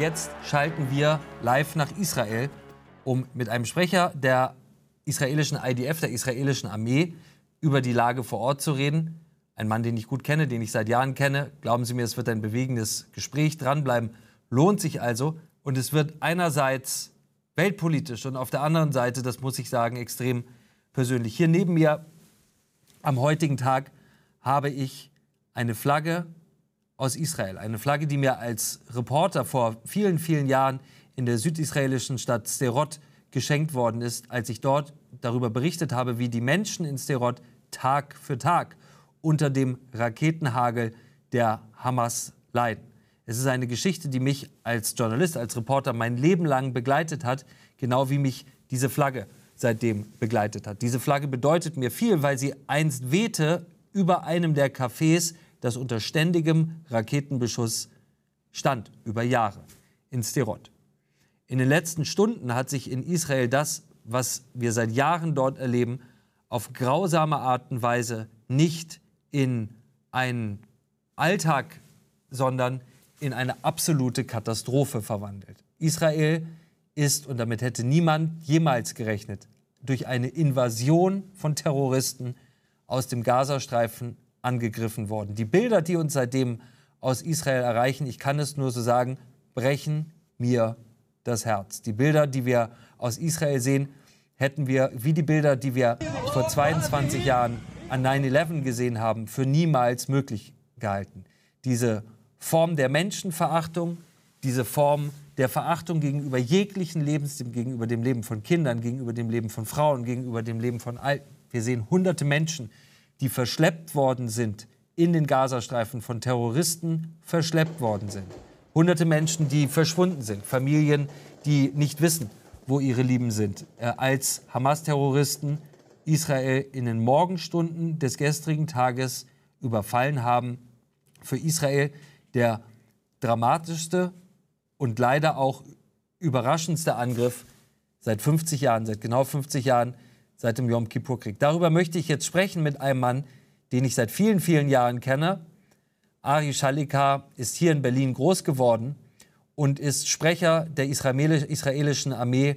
Jetzt schalten wir live nach Israel, um mit einem Sprecher der israelischen IDF, der israelischen Armee, über die Lage vor Ort zu reden. Ein Mann, den ich gut kenne, den ich seit Jahren kenne. Glauben Sie mir, es wird ein bewegendes Gespräch. Dranbleiben lohnt sich also. Und es wird einerseits weltpolitisch und auf der anderen Seite, das muss ich sagen, extrem persönlich. Hier neben mir am heutigen Tag habe ich eine Flagge aus Israel. Eine Flagge, die mir als Reporter vor vielen, vielen Jahren in der südisraelischen Stadt Sderot geschenkt worden ist, als ich dort darüber berichtet habe, wie die Menschen in Sderot Tag für Tag unter dem Raketenhagel der Hamas leiden. Es ist eine Geschichte, die mich als Journalist, als Reporter mein Leben lang begleitet hat, genau wie mich diese Flagge seitdem begleitet hat. Diese Flagge bedeutet mir viel, weil sie einst wehte über einem der Cafés das unter ständigem Raketenbeschuss stand, über Jahre, in Sderot. In den letzten Stunden hat sich in Israel das, was wir seit Jahren dort erleben, auf grausame Art und Weise nicht in einen Alltag, sondern in eine absolute Katastrophe verwandelt. Israel ist, und damit hätte niemand jemals gerechnet, durch eine Invasion von Terroristen aus dem Gazastreifen angegriffen worden. Die Bilder, die uns seitdem aus Israel erreichen, ich kann es nur so sagen, brechen mir das Herz. Die Bilder, die wir aus Israel sehen, hätten wir, wie die Bilder, die wir vor 22 Jahren an 9-11 gesehen haben, für niemals möglich gehalten. Diese Form der Menschenverachtung, diese Form der Verachtung gegenüber jeglichen Lebensstil, gegenüber dem Leben von Kindern, gegenüber dem Leben von Frauen, gegenüber dem Leben von Alten. Wir sehen hunderte Menschen, die verschleppt worden sind in den Gazastreifen von Terroristen verschleppt worden sind. Hunderte Menschen, die verschwunden sind, Familien, die nicht wissen, wo ihre Lieben sind, äh, als Hamas-Terroristen Israel in den Morgenstunden des gestrigen Tages überfallen haben. Für Israel der dramatischste und leider auch überraschendste Angriff seit 50 Jahren, seit genau 50 Jahren seit dem Yom Kippur-Krieg. Darüber möchte ich jetzt sprechen mit einem Mann, den ich seit vielen, vielen Jahren kenne. Ari Shalika ist hier in Berlin groß geworden und ist Sprecher der israelischen Armee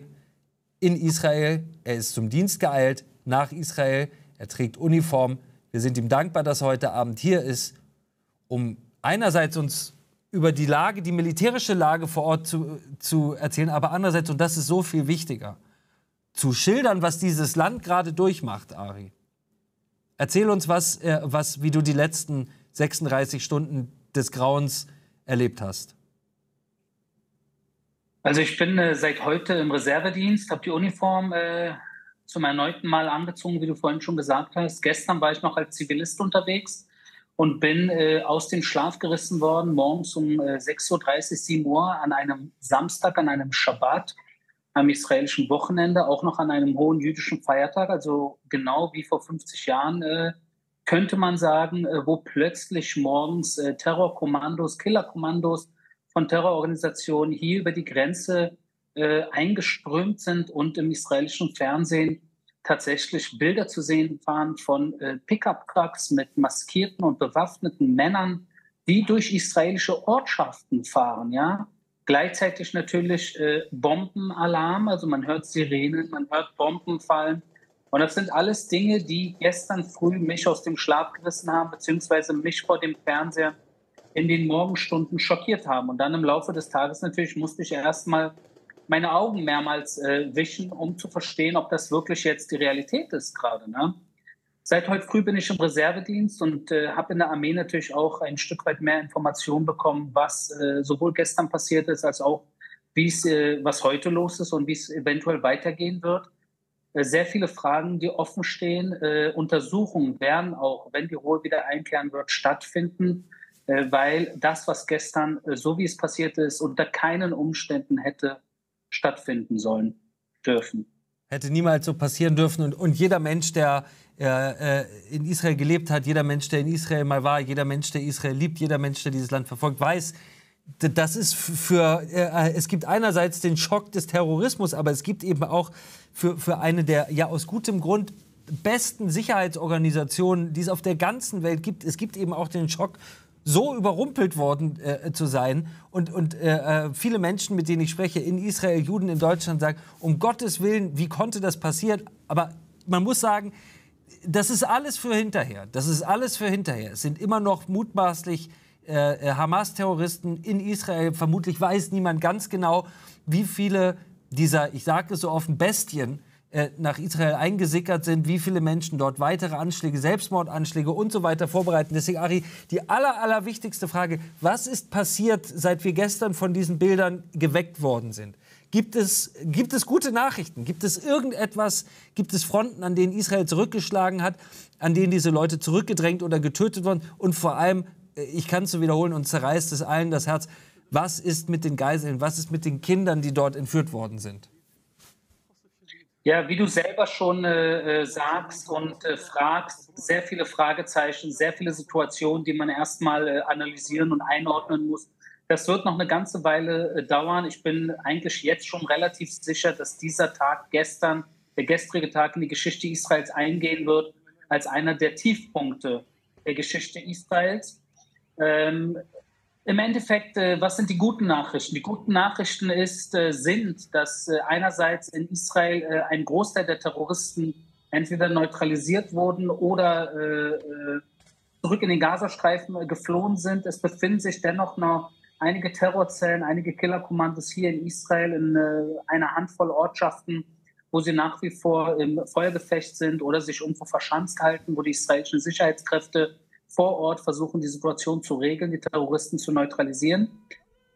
in Israel. Er ist zum Dienst geeilt nach Israel. Er trägt Uniform. Wir sind ihm dankbar, dass er heute Abend hier ist, um einerseits uns über die Lage, die militärische Lage vor Ort zu, zu erzählen, aber andererseits, und das ist so viel wichtiger, zu schildern, was dieses Land gerade durchmacht, Ari. Erzähl uns, was, äh, was, wie du die letzten 36 Stunden des Grauens erlebt hast. Also ich bin äh, seit heute im Reservedienst, habe die Uniform äh, zum erneuten Mal angezogen, wie du vorhin schon gesagt hast. Gestern war ich noch als Zivilist unterwegs und bin äh, aus dem Schlaf gerissen worden, morgens um äh, 6.30 Uhr, 7 Uhr an einem Samstag, an einem Schabbat am israelischen Wochenende, auch noch an einem hohen jüdischen Feiertag, also genau wie vor 50 Jahren, äh, könnte man sagen, äh, wo plötzlich morgens äh, Terrorkommandos, Killerkommandos von Terrororganisationen hier über die Grenze äh, eingeströmt sind und im israelischen Fernsehen tatsächlich Bilder zu sehen waren von äh, Pickup-Trucks mit maskierten und bewaffneten Männern, die durch israelische Ortschaften fahren, ja, Gleichzeitig natürlich äh, Bombenalarm, also man hört Sirenen, man hört Bomben fallen. Und das sind alles Dinge, die gestern früh mich aus dem Schlaf gerissen haben, beziehungsweise mich vor dem Fernseher in den Morgenstunden schockiert haben. Und dann im Laufe des Tages natürlich musste ich erstmal meine Augen mehrmals äh, wischen, um zu verstehen, ob das wirklich jetzt die Realität ist gerade. Ne? Seit heute früh bin ich im Reservedienst und äh, habe in der Armee natürlich auch ein Stück weit mehr Informationen bekommen, was äh, sowohl gestern passiert ist, als auch wie es, äh, was heute los ist und wie es eventuell weitergehen wird. Äh, sehr viele Fragen, die offen stehen. Äh, Untersuchungen werden auch, wenn die Ruhe wieder einkehren wird, stattfinden, weil das, was gestern, so wie es passiert ist, unter keinen Umständen hätte stattfinden sollen dürfen. Hätte niemals so passieren dürfen. Und, und jeder Mensch, der äh, in Israel gelebt hat, jeder Mensch, der in Israel mal war, jeder Mensch, der Israel liebt, jeder Mensch, der dieses Land verfolgt, weiß, das ist für, äh, es gibt einerseits den Schock des Terrorismus, aber es gibt eben auch für, für eine der ja aus gutem Grund besten Sicherheitsorganisationen, die es auf der ganzen Welt gibt. Es gibt eben auch den Schock, so überrumpelt worden äh, zu sein. Und, und äh, äh viele Menschen, mit denen ich spreche, in Israel, Juden in Deutschland, sagen, um Gottes Willen, wie konnte das passieren? Aber man muss sagen, das ist alles für hinterher. Das ist alles für hinterher. Es sind immer noch mutmaßlich äh, äh, Hamas-Terroristen in Israel. Vermutlich weiß niemand ganz genau, wie viele dieser, ich sage es so offen, Bestien äh, nach Israel eingesickert sind, wie viele Menschen dort weitere Anschläge, Selbstmordanschläge und so weiter vorbereiten. Deswegen, Ari, die aller, aller wichtigste Frage, was ist passiert, seit wir gestern von diesen Bildern geweckt worden sind? Gibt es, gibt es gute Nachrichten? Gibt es irgendetwas, gibt es Fronten, an denen Israel zurückgeschlagen hat, an denen diese Leute zurückgedrängt oder getötet wurden? Und vor allem, äh, ich kann es so wiederholen und zerreißt es allen das Herz, was ist mit den Geiseln, was ist mit den Kindern, die dort entführt worden sind? Ja, wie du selber schon äh, äh sagst und äh, fragst, sehr viele Fragezeichen, sehr viele Situationen, die man erstmal äh, analysieren und einordnen muss. Das wird noch eine ganze Weile äh, dauern. Ich bin eigentlich jetzt schon relativ sicher, dass dieser Tag gestern, der gestrige Tag in die Geschichte Israels eingehen wird, als einer der Tiefpunkte der Geschichte Israels. Ähm, Im Endeffekt, äh, was sind die guten Nachrichten? Die guten Nachrichten ist, äh, sind, dass äh, einerseits in Israel ein Großteil der Terroristen entweder neutralisiert wurden oder zurück in den Gazastreifen geflohen sind. Es befinden sich dennoch noch einige Terrorzellen, einige Killerkommandos hier in Israel in einer Handvoll Ortschaften, wo sie nach wie vor im Feuergefecht sind oder sich irgendwo verschanzt halten, wo die israelischen Sicherheitskräfte vor Ort versuchen, die Situation zu regeln, die Terroristen zu neutralisieren.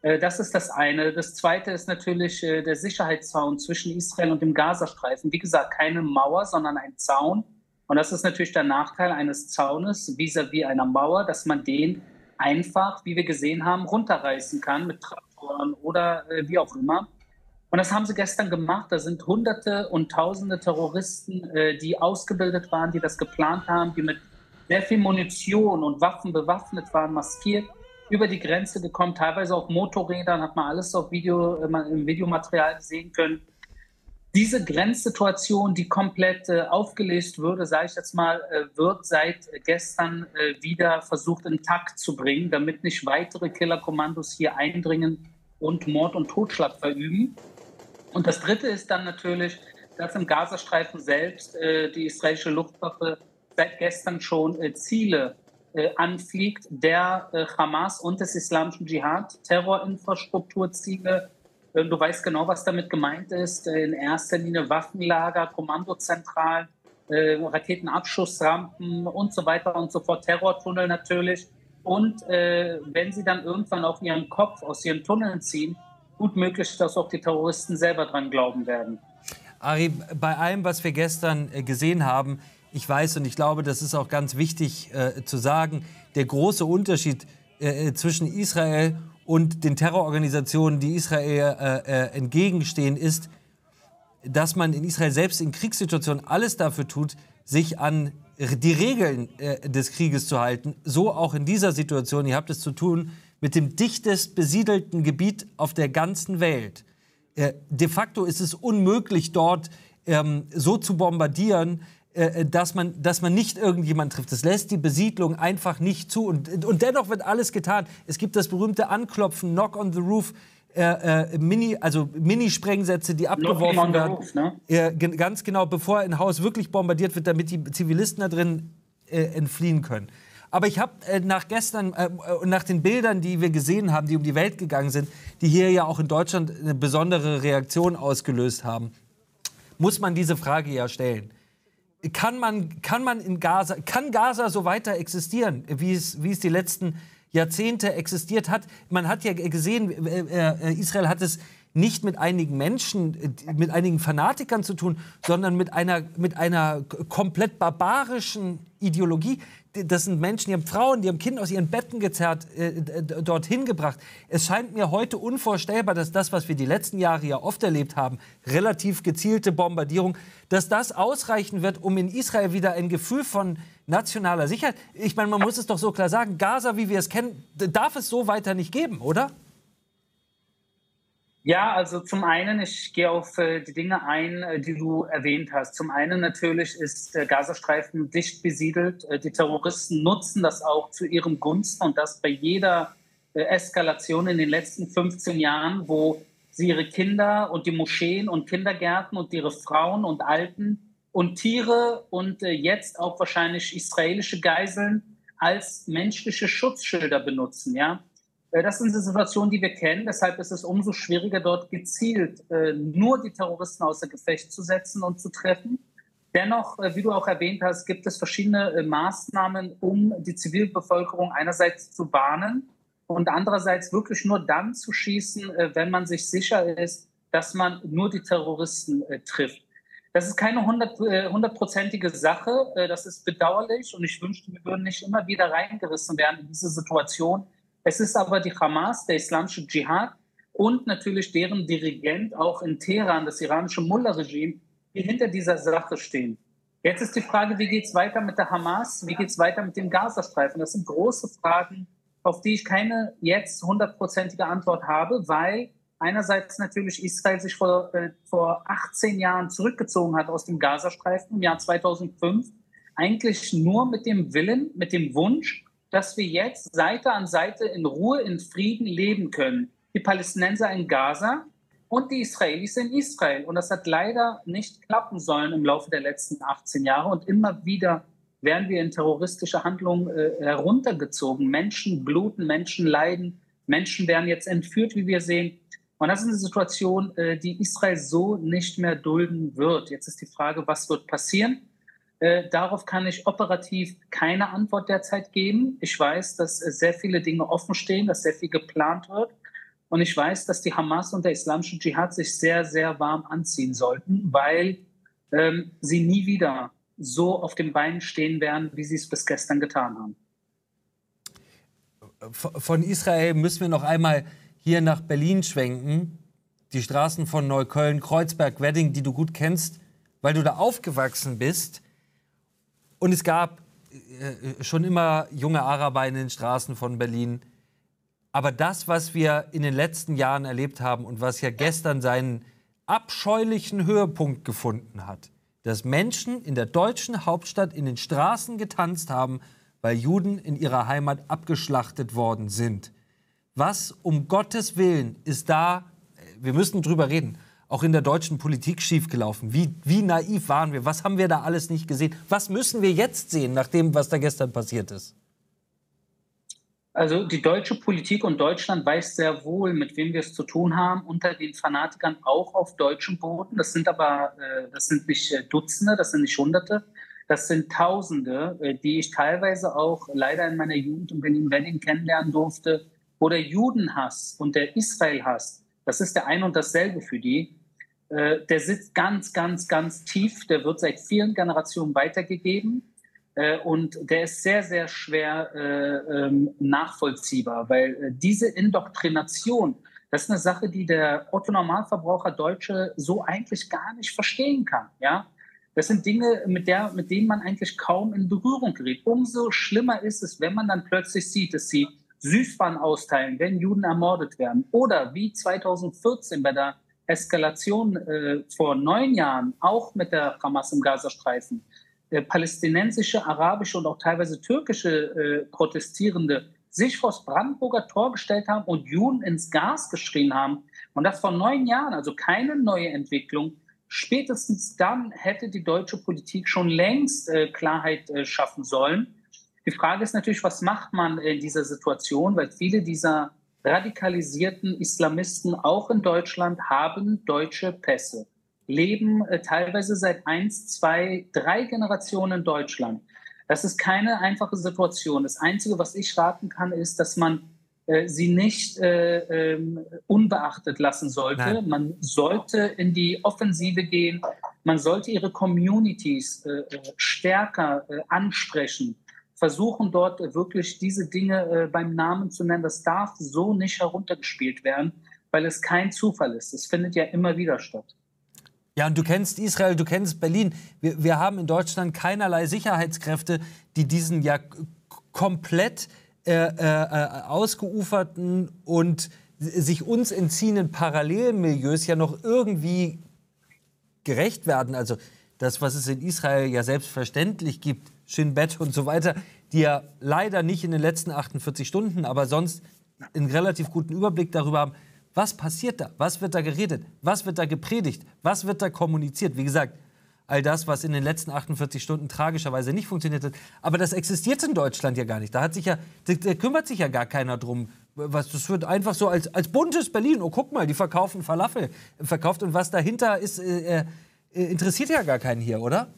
Äh, das ist das eine. Das zweite ist natürlich äh, der Sicherheitszaun zwischen Israel und dem Gazastreifen. Wie gesagt, keine Mauer, sondern ein Zaun. Und das ist natürlich der Nachteil eines Zaunes vis-à-vis -vis einer Mauer, dass man den einfach, wie wir gesehen haben, runterreißen kann mit Traktoren oder äh, wie auch immer. Und das haben sie gestern gemacht. Da sind Hunderte und Tausende Terroristen, die ausgebildet waren, die das geplant haben, die mit sehr viel Munition und Waffen bewaffnet waren, maskiert, über die Grenze gekommen, teilweise auf Motorrädern, hat man alles auf Video, äh, im Videomaterial sehen können diese Grenzsituation, die komplett äh, aufgelöst würde, sage ich jetzt mal, äh, wird seit gestern äh, wieder versucht in Takt zu bringen, damit nicht weitere Killerkommandos hier eindringen und Mord und Totschlag verüben. Und das Dritte ist dann natürlich, dass im Gazastreifen selbst äh, die israelische Luftwaffe seit gestern schon äh, Ziele äh, anfliegt, der Hamas und des islamischen Dschihad, Terrorinfrastrukturziele, Du weißt genau, was damit gemeint ist. In erster Linie Waffenlager, Kommandozentralen, äh, Raketenabschussrampen und so weiter und so fort, Terrortunnel natürlich. Und äh, wenn sie dann irgendwann auch ihren Kopf aus ihren Tunneln ziehen, gut möglich, dass auch die Terroristen selber dran glauben werden. Ari, bei allem, was wir gestern äh, gesehen haben, ich weiß und ich glaube, das ist auch ganz wichtig äh, zu sagen, der große Unterschied äh, zwischen Israel und den Terrororganisationen, die Israel äh, äh, entgegenstehen, ist, dass man in Israel selbst in Kriegssituationen alles dafür tut, sich an die Regeln äh, des Krieges zu halten. So auch in dieser Situation. Ihr habt es zu tun mit dem dichtest besiedelten Gebiet auf der ganzen Welt. Äh, de facto ist es unmöglich, dort ähm, so zu bombardieren, äh, äh, dass man, dass man nicht irgendjemand trifft. Das lässt die Besiedlung einfach nicht zu. Und, und dennoch wird alles getan. Es gibt das berühmte Anklopfen, Knock on the Roof. Äh, äh, Mini, also Mini-Sprengsätze, die abgeworfen werden. Roof, ne? äh, ganz genau, bevor ein Haus wirklich bombardiert wird, damit die Zivilisten da drin äh, entfliehen können. Aber ich habe nach gestern und nach den Bildern, die wir gesehen haben, die um die Welt gegangen sind, die hier ja auch in Deutschland eine besondere Reaktion ausgelöst haben, muss man diese Frage ja stellen kann man, kann man in Gaza, kann Gaza so weiter existieren, wie es, wie es die letzten Jahrzehnte existiert hat? Man hat ja gesehen, äh, äh, Israel hat es nicht mit einigen Menschen, äh, mit einigen Fanatikern zu tun, sondern mit einer, mit einer komplett barbarischen Ideologie. Das sind Menschen, die haben Frauen, die haben Kinder aus ihren Betten gezerrt, äh, dorthin gebracht. Es scheint mir heute unvorstellbar, dass das, was wir die letzten Jahre ja oft erlebt haben, relativ gezielte Bombardierung, dass das ausreichen wird, um in Israel wieder ein Gefühl von nationaler Sicherheit. Ich meine, man muss es doch so klar sagen, Gaza, wie wir es kennen, darf es so weiter nicht geben, oder? Ja, also zum einen, ich gehe auf äh, die Dinge ein, äh, die du erwähnt hast. Zum einen natürlich ist der Gazastreifen dicht besiedelt. Äh, die Terroristen nutzen das auch zu ihrem Gunsten und das bei jeder äh, Eskalation in den letzten 15 Jahren, wo sie ihre Kinder und die Moscheen und Kindergärten und ihre Frauen und Alten und Tiere und äh, jetzt auch wahrscheinlich israelische Geiseln als menschliche Schutzschilder benutzen. Ja? Äh, das sind die Situationen, die wir kennen. Deshalb ist es umso schwieriger, dort gezielt äh, nur die Terroristen außer Gefecht zu setzen und zu treffen. Dennoch, äh, wie du auch erwähnt hast, gibt es verschiedene Maßnahmen, um die Zivilbevölkerung einerseits zu warnen und andererseits wirklich nur dann zu schießen, wenn man sich sicher ist, dass man nur die Terroristen trifft. Das ist keine hundertprozentige Sache. Das ist bedauerlich und ich wünschte, wir würden nicht immer wieder reingerissen werden in diese Situation, es ist aber die Hamas, der islamische Dschihad und natürlich deren Dirigent auch in Teheran, das iranische Mullah-Regime, die hinter dieser Sache stehen. Jetzt ist die Frage, wie geht es weiter mit der Hamas? Wie geht es weiter mit dem Gazastreifen? Das sind große Fragen, auf die ich keine jetzt hundertprozentige Antwort habe, weil einerseits natürlich Israel sich vor, äh, vor 18 Jahren zurückgezogen hat aus dem Gazastreifen im Jahr 2005, eigentlich nur mit dem Willen, mit dem Wunsch, dass wir jetzt Seite an Seite in Ruhe, in Frieden leben können. Die Palästinenser in Gaza und die Israelis in Israel. Und das hat leider nicht klappen sollen im Laufe der letzten 18 Jahre. Und immer wieder werden wir in terroristische Handlungen äh, heruntergezogen. Menschen bluten, Menschen leiden, Menschen werden jetzt entführt, wie wir sehen. Und das ist eine Situation, äh, die Israel so nicht mehr dulden wird. Jetzt ist die Frage, was wird passieren? Äh, darauf kann ich operativ keine Antwort derzeit geben. Ich weiß, dass äh, sehr viele Dinge offen stehen, dass sehr viel geplant wird. Und ich weiß, dass die Hamas und der islamische Dschihad sich sehr, sehr warm anziehen sollten, weil ähm, sie nie wieder so auf den Beinen stehen werden, wie sie es bis gestern getan haben. Von Israel müssen wir noch einmal hier nach Berlin schwenken. Die Straßen von Neukölln, Kreuzberg, Wedding, die du gut kennst, weil du da aufgewachsen bist. Und es gab äh, schon immer junge Araber in den Straßen von Berlin. Aber das, was wir in den letzten Jahren erlebt haben und was ja gestern seinen abscheulichen Höhepunkt gefunden hat, dass Menschen in der deutschen Hauptstadt in den Straßen getanzt haben, weil Juden in ihrer Heimat abgeschlachtet worden sind. Was um Gottes Willen ist da, wir müssen drüber reden, auch in der deutschen Politik schiefgelaufen? Wie, wie naiv waren wir? Was haben wir da alles nicht gesehen? Was müssen wir jetzt sehen, nach dem, was da gestern passiert ist? Also die deutsche Politik und Deutschland weiß sehr wohl, mit wem wir es zu tun haben, unter den Fanatikern auch auf deutschem Boden. Das sind aber, äh, das sind nicht äh, Dutzende, das sind nicht Hunderte, das sind Tausende, äh, die ich teilweise auch leider in meiner Jugend in Berlin-Wedding kennenlernen durfte, wo der Judenhass und der Israelhass, das ist der ein und dasselbe für die. Äh, der sitzt ganz, ganz, ganz tief. Der wird seit vielen Generationen weitergegeben. Äh, und der ist sehr, sehr schwer äh, ähm, nachvollziehbar, weil diese Indoktrination, das ist eine Sache, die der Otto Normalverbraucher Deutsche so eigentlich gar nicht verstehen kann. Ja? Das sind Dinge, mit, der, mit denen man eigentlich kaum in Berührung gerät. Umso schlimmer ist es, wenn man dann plötzlich sieht, dass sie Süßwaren austeilen, wenn Juden ermordet werden. Oder wie 2014 bei der Eskalation äh, vor neun Jahren, auch mit der Hamas im Gazastreifen, äh, palästinensische, arabische und auch teilweise türkische äh, Protestierende sich vors Brandenburger Tor gestellt haben und Juden ins Gas geschrien haben. Und das vor neun Jahren, also keine neue Entwicklung. Spätestens dann hätte die deutsche Politik schon längst äh, Klarheit äh, schaffen sollen. Die Frage ist natürlich, was macht man in dieser Situation, weil viele dieser radikalisierten Islamisten auch in Deutschland haben deutsche Pässe, leben äh, teilweise seit eins, zwei, drei Generationen in Deutschland. Das ist keine einfache Situation. Das Einzige, was ich raten kann, ist, dass man äh, sie nicht äh, ähm, unbeachtet lassen sollte. Nein. Man sollte in die Offensive gehen. Man sollte ihre Communities äh, äh stärker äh, ansprechen versuchen dort wirklich diese Dinge äh, beim Namen zu nennen. Das darf so nicht heruntergespielt werden, weil es kein Zufall ist. Es findet ja immer wieder statt. Ja, und du kennst Israel, du kennst Berlin. Wir, wir haben in Deutschland keinerlei Sicherheitskräfte, die diesen ja komplett äh, äh, ausgeuferten und sich uns entziehenden Parallelmilieus ja noch irgendwie gerecht werden. Also das, was es in Israel ja selbstverständlich gibt, Shin Bet und so weiter, die ja leider nicht in den letzten 48 Stunden, aber sonst einen relativ guten Überblick darüber haben, was passiert da, was wird da geredet, was wird da gepredigt, was wird da kommuniziert. Wie gesagt, all das, was in den letzten 48 Stunden tragischerweise nicht funktioniert hat. Aber das existiert in Deutschland ja gar nicht. Da, hat sich ja, da, kümmert sich ja gar keiner drum. Was, das wird einfach so als, als buntes Berlin. Oh, guck mal, die verkaufen Falafel verkauft. Und was dahinter ist, äh, äh, interessiert ja gar keinen hier, oder?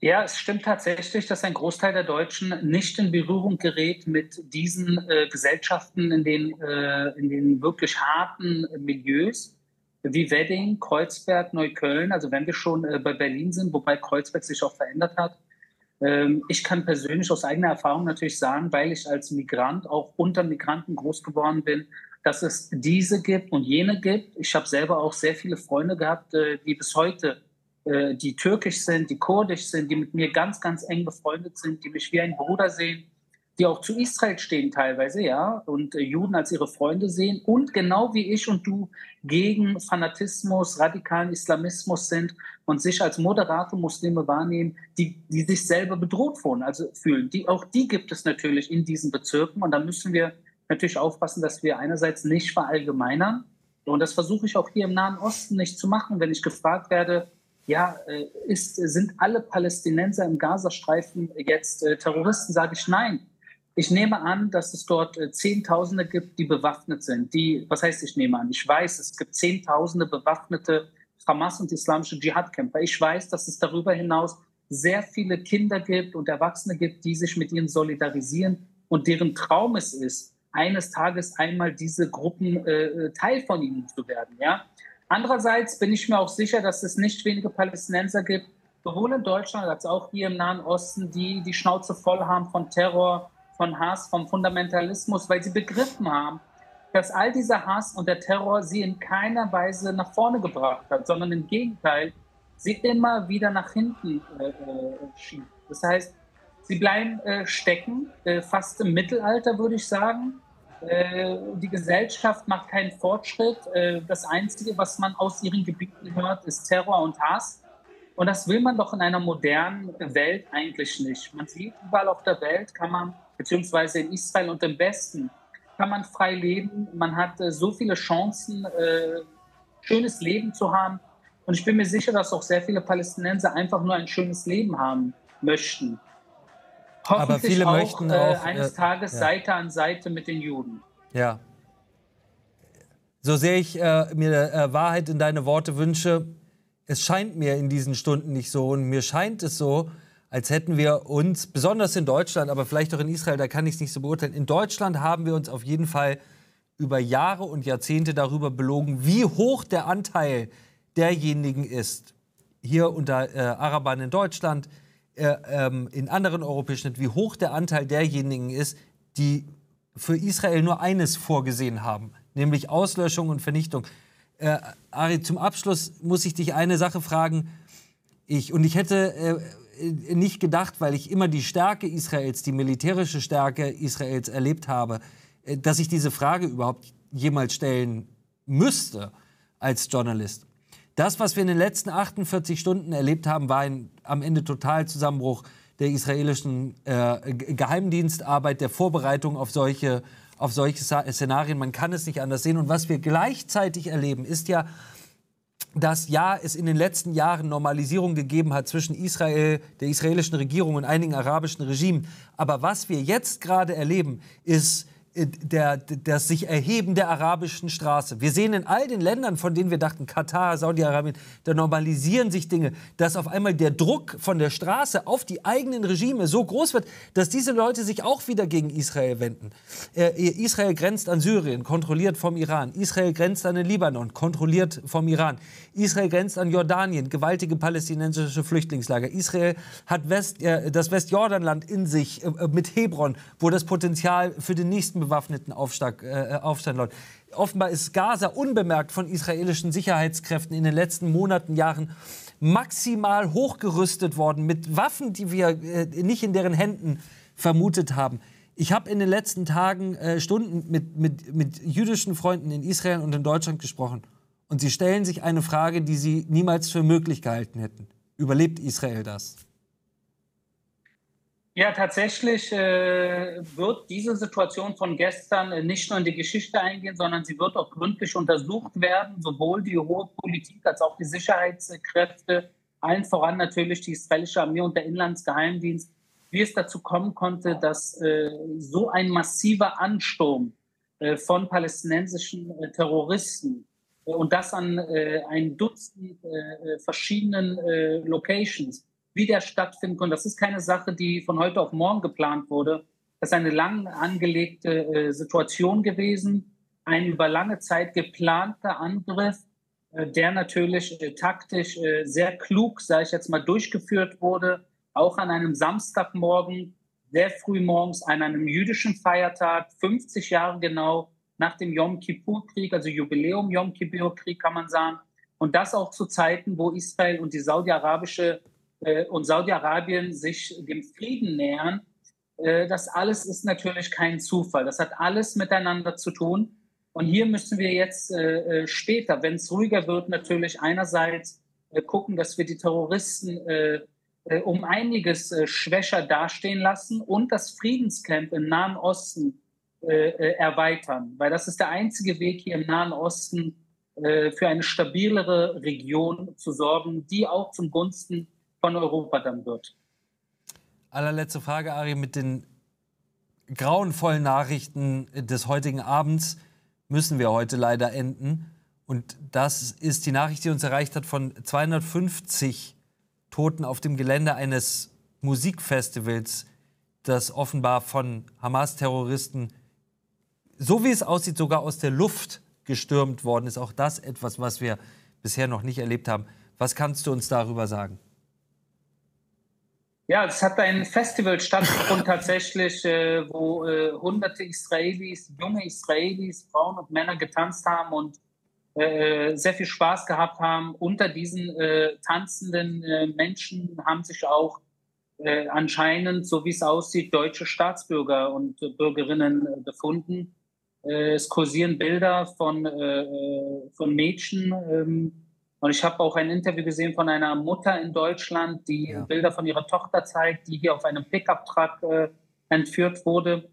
Ja, es stimmt tatsächlich, dass ein Großteil der Deutschen nicht in Berührung gerät mit diesen äh, Gesellschaften in den, äh, in den wirklich harten Milieus wie Wedding, Kreuzberg, Neukölln. Also wenn wir schon äh, bei Berlin sind, wobei Kreuzberg sich auch verändert hat. Ähm, ich kann persönlich aus eigener Erfahrung natürlich sagen, weil ich als Migrant auch unter Migranten groß geworden bin, dass es diese gibt und jene gibt. Ich habe selber auch sehr viele Freunde gehabt, äh, die bis heute äh, die türkisch sind, die kurdisch sind, die mit mir ganz, ganz eng befreundet sind, die mich wie ein Bruder sehen, die auch zu Israel stehen teilweise, ja, und äh, Juden als ihre Freunde sehen und genau wie ich und du gegen Fanatismus, radikalen Islamismus sind und sich als moderate Muslime wahrnehmen, die, die sich selber bedroht fühlen. Also fühlen. Die, auch die gibt es natürlich in diesen Bezirken und da müssen wir natürlich aufpassen, dass wir einerseits nicht verallgemeinern und das versuche ich auch hier im Nahen Osten nicht zu machen, wenn ich gefragt werde, ja, äh, ist, sind alle Palästinenser im Gazastreifen jetzt äh, Terroristen? Sage ich nein. Ich nehme an, dass es dort äh, Zehntausende gibt, die bewaffnet sind. Die, was heißt, ich nehme an? Ich weiß, es gibt Zehntausende bewaffnete Hamas und islamische Dschihad-Kämpfer. Ich weiß, dass es darüber hinaus sehr viele Kinder gibt und Erwachsene gibt, die sich mit ihnen solidarisieren und deren Traum es ist, eines Tages einmal diese Gruppen äh, Teil von ihnen zu werden. Ja? Andererseits bin ich mir auch sicher, dass es nicht wenige Palästinenser gibt, sowohl in Deutschland als auch hier im Nahen Osten, die die Schnauze voll haben von Terror, von Hass, vom Fundamentalismus, weil sie begriffen haben, dass all dieser Hass und der Terror sie in keiner Weise nach vorne gebracht hat, sondern im Gegenteil, sie immer wieder nach hinten äh, äh schiebt. Das heißt, sie bleiben äh, stecken, äh, fast im Mittelalter, würde ich sagen. Äh, die Gesellschaft macht keinen Fortschritt. Äh, das Einzige, was man aus ihren Gebieten hört, ist Terror und Hass. Und das will man doch in einer modernen Welt eigentlich nicht. Man sieht, überall auf der Welt kann man, beziehungsweise in Israel und im Westen, kann man frei leben. Man hat äh, so viele Chancen, schönes Leben zu haben. Und ich bin mir sicher, dass auch sehr viele Palästinenser einfach nur ein schönes Leben haben möchten aber viele auch, möchten äh, auch eines äh, Tages ja. Seite an Seite mit den Juden. Ja. So sehr ich äh, mir äh, Wahrheit in deine Worte wünsche, es scheint mir in diesen Stunden nicht so. Und mir scheint es so, als hätten wir uns, besonders in Deutschland, aber vielleicht auch in Israel, da kann ich es nicht so beurteilen, in Deutschland haben wir uns auf jeden Fall über Jahre und Jahrzehnte darüber belogen, wie hoch der Anteil derjenigen ist, hier unter äh, Arabern in Deutschland, äh, ähm, in anderen europäischen Ländern, wie hoch der Anteil derjenigen ist, die für Israel nur eines vorgesehen haben, nämlich Auslöschung und Vernichtung. Äh, Ari, zum Abschluss muss ich dich eine Sache fragen. Ich, und ich hätte äh, nicht gedacht, weil ich immer die Stärke Israels, die militärische Stärke Israels erlebt habe, äh, dass ich diese Frage überhaupt jemals stellen müsste als Journalist. Das, was wir in den letzten 48 Stunden erlebt haben, war ein am Ende Totalzusammenbruch der israelischen äh, Geheimdienstarbeit, der Vorbereitung auf solche, auf solche Szenarien. Man kann es nicht anders sehen. Und was wir gleichzeitig erleben, ist ja, dass ja es in den letzten Jahren Normalisierung gegeben hat zwischen Israel, der israelischen Regierung und einigen arabischen Regimen. Aber was wir jetzt gerade erleben, ist äh, der, das sich erheben der arabischen Straße. Wir sehen in all den Ländern, von denen wir dachten, Katar, Saudi-Arabien, da normalisieren sich Dinge, dass auf einmal der Druck von der Straße auf die eigenen Regime so groß wird, dass diese Leute sich auch wieder gegen Israel wenden. Äh, Israel grenzt an Syrien, kontrolliert vom Iran. Israel grenzt an den Libanon, kontrolliert vom Iran. Israel grenzt an Jordanien, gewaltige palästinensische Flüchtlingslager. Israel hat West, äh, das Westjordanland in sich äh, mit Hebron, wo das Potenzial für den nächsten bewaffneten Aufstand, äh, Aufstand läuft. Offenbar ist Gaza unbemerkt von israelischen Sicherheitskräften in den letzten Monaten, Jahren maximal hochgerüstet worden mit Waffen, die wir äh, nicht in deren Händen vermutet haben. Ich habe in den letzten Tagen äh, Stunden mit, mit, mit jüdischen Freunden in Israel und in Deutschland gesprochen. Und sie stellen sich eine Frage, die sie niemals für möglich gehalten hätten. Überlebt Israel das? Ja, tatsächlich äh, wird diese Situation von gestern äh, nicht nur in die Geschichte eingehen, sondern sie wird auch gründlich untersucht werden, sowohl die hohe Politik als auch die Sicherheitskräfte, allen voran natürlich die israelische Armee und der Inlandsgeheimdienst, wie es dazu kommen konnte, dass äh, so ein massiver Ansturm äh, von palästinensischen äh, Terroristen äh, und das an ein Dutzend verschiedenen Locations wie der stattfinden konnte. Das ist keine Sache, die von heute auf morgen geplant wurde. Das ist eine lang angelegte äh, Situation gewesen, ein über lange Zeit geplanter Angriff, äh, der natürlich äh, taktisch äh, sehr klug, sage ich jetzt mal, durchgeführt wurde, auch an einem Samstagmorgen, sehr früh morgens, an einem jüdischen Feiertag, 50 Jahre genau nach dem Yom Kippur-Krieg, also Jubiläum Yom Kippur-Krieg kann man sagen. Und das auch zu Zeiten, wo Israel und die saudi-arabische und Saudi-Arabien sich dem Frieden nähern, äh, das alles ist natürlich kein Zufall. Das hat alles miteinander zu tun. Und hier müssen wir jetzt äh, später, wenn es ruhiger wird, natürlich einerseits gucken, dass wir die Terroristen um einiges schwächer dastehen lassen und das Friedenscamp im Nahen Osten erweitern. Weil das ist der einzige Weg hier im Nahen Osten für eine stabilere Region zu sorgen, die auch zum Gunsten von Europa dann wird. Allerletzte Frage, Ari, mit den grauenvollen Nachrichten des heutigen Abends müssen wir heute leider enden. Und das ist die Nachricht, die uns erreicht hat von 250 Toten auf dem Gelände eines Musikfestivals, das offenbar von Hamas-Terroristen, so wie es aussieht, sogar aus der Luft gestürmt worden ist. Auch das etwas, was wir bisher noch nicht erlebt haben. Was kannst du uns darüber sagen? Ja, es hat ein Festival stattgefunden tatsächlich, äh, wo äh, hunderte Israelis, junge Israelis, Frauen und Männer getanzt haben und äh, sehr viel Spaß gehabt haben. Unter diesen äh, tanzenden äh, Menschen haben sich auch äh, anscheinend, so wie es aussieht, deutsche Staatsbürger und Bürgerinnen befunden. es kursieren Bilder von, von Mädchen. Und ich habe auch ein Interview gesehen von einer Mutter in Deutschland, die ja. Bilder von ihrer Tochter zeigt, die hier auf einem Pickup-Truck äh, entführt wurde.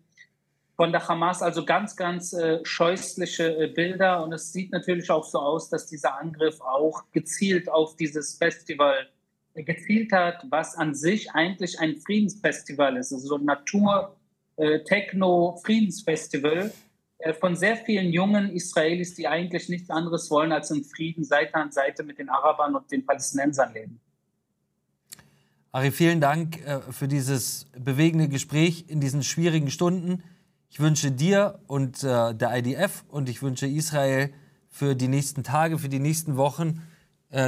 Von der Hamas also ganz, ganz äh, scheußliche äh, Bilder. Und es sieht natürlich auch so aus, dass dieser Angriff auch gezielt auf dieses Festival äh, gezielt hat, was an sich eigentlich ein Friedensfestival ist. Also so ein Natur-Techno-Friedensfestival äh, von sehr vielen jungen Israelis, die eigentlich nichts anderes wollen, als in Frieden Seite an Seite mit den Arabern und den Palästinensern leben. Ari, vielen Dank äh, für dieses bewegende Gespräch in diesen schwierigen Stunden. Ich wünsche dir und äh, der IDF und ich wünsche Israel für die nächsten Tage, für die nächsten Wochen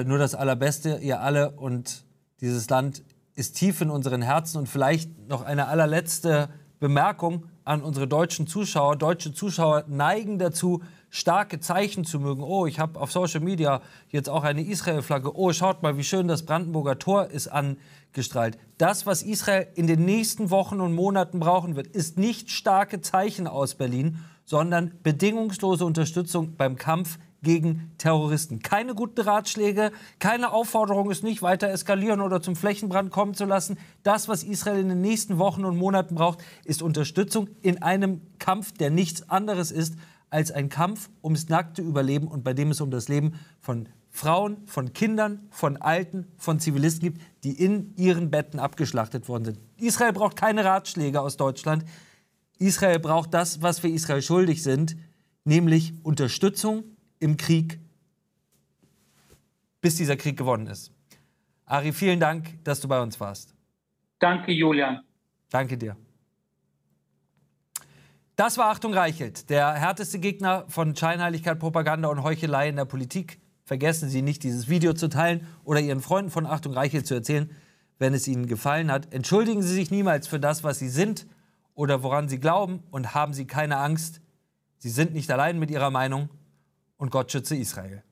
nur das Allerbeste, ihr alle. Und dieses Land ist tief in unseren Herzen. Und vielleicht noch eine allerletzte Bemerkung an unsere deutschen Zuschauer. Deutsche Zuschauer neigen dazu, starke Zeichen zu mögen. Oh, ich habe auf Social Media jetzt auch eine Israel-Flagge. Oh, schaut mal, wie schön das Brandenburger Tor ist angestrahlt. Das, was Israel in den nächsten Wochen und Monaten brauchen wird, ist nicht starke Zeichen aus Berlin, sondern bedingungslose Unterstützung beim Kampf gegen Terroristen. Keine guten Ratschläge, keine Aufforderung, es nicht weiter eskalieren oder zum Flächenbrand kommen zu lassen. Das, was Israel in den nächsten Wochen und Monaten braucht, ist Unterstützung in einem Kampf, der nichts anderes ist als ein Kampf ums nackte Überleben und bei dem es um das Leben von Frauen, von Kindern, von Alten, von Zivilisten gibt, die in ihren Betten abgeschlachtet worden sind. Israel braucht keine Ratschläge aus Deutschland. Israel braucht das, was wir Israel schuldig sind, nämlich Unterstützung im Krieg, bis dieser Krieg gewonnen ist. Ari, vielen Dank, dass du bei uns warst. Danke, Julian. Danke dir. Das war Achtung Reichelt, der härteste Gegner von Scheinheiligkeit, Propaganda und Heuchelei in der Politik. Vergessen Sie nicht, dieses Video zu teilen oder Ihren Freunden von Achtung Reichelt zu erzählen, wenn es Ihnen gefallen hat. Entschuldigen Sie sich niemals für das, was Sie sind oder woran Sie glauben und haben Sie keine Angst. Sie sind nicht allein mit Ihrer Meinung und Gott schütze Israel.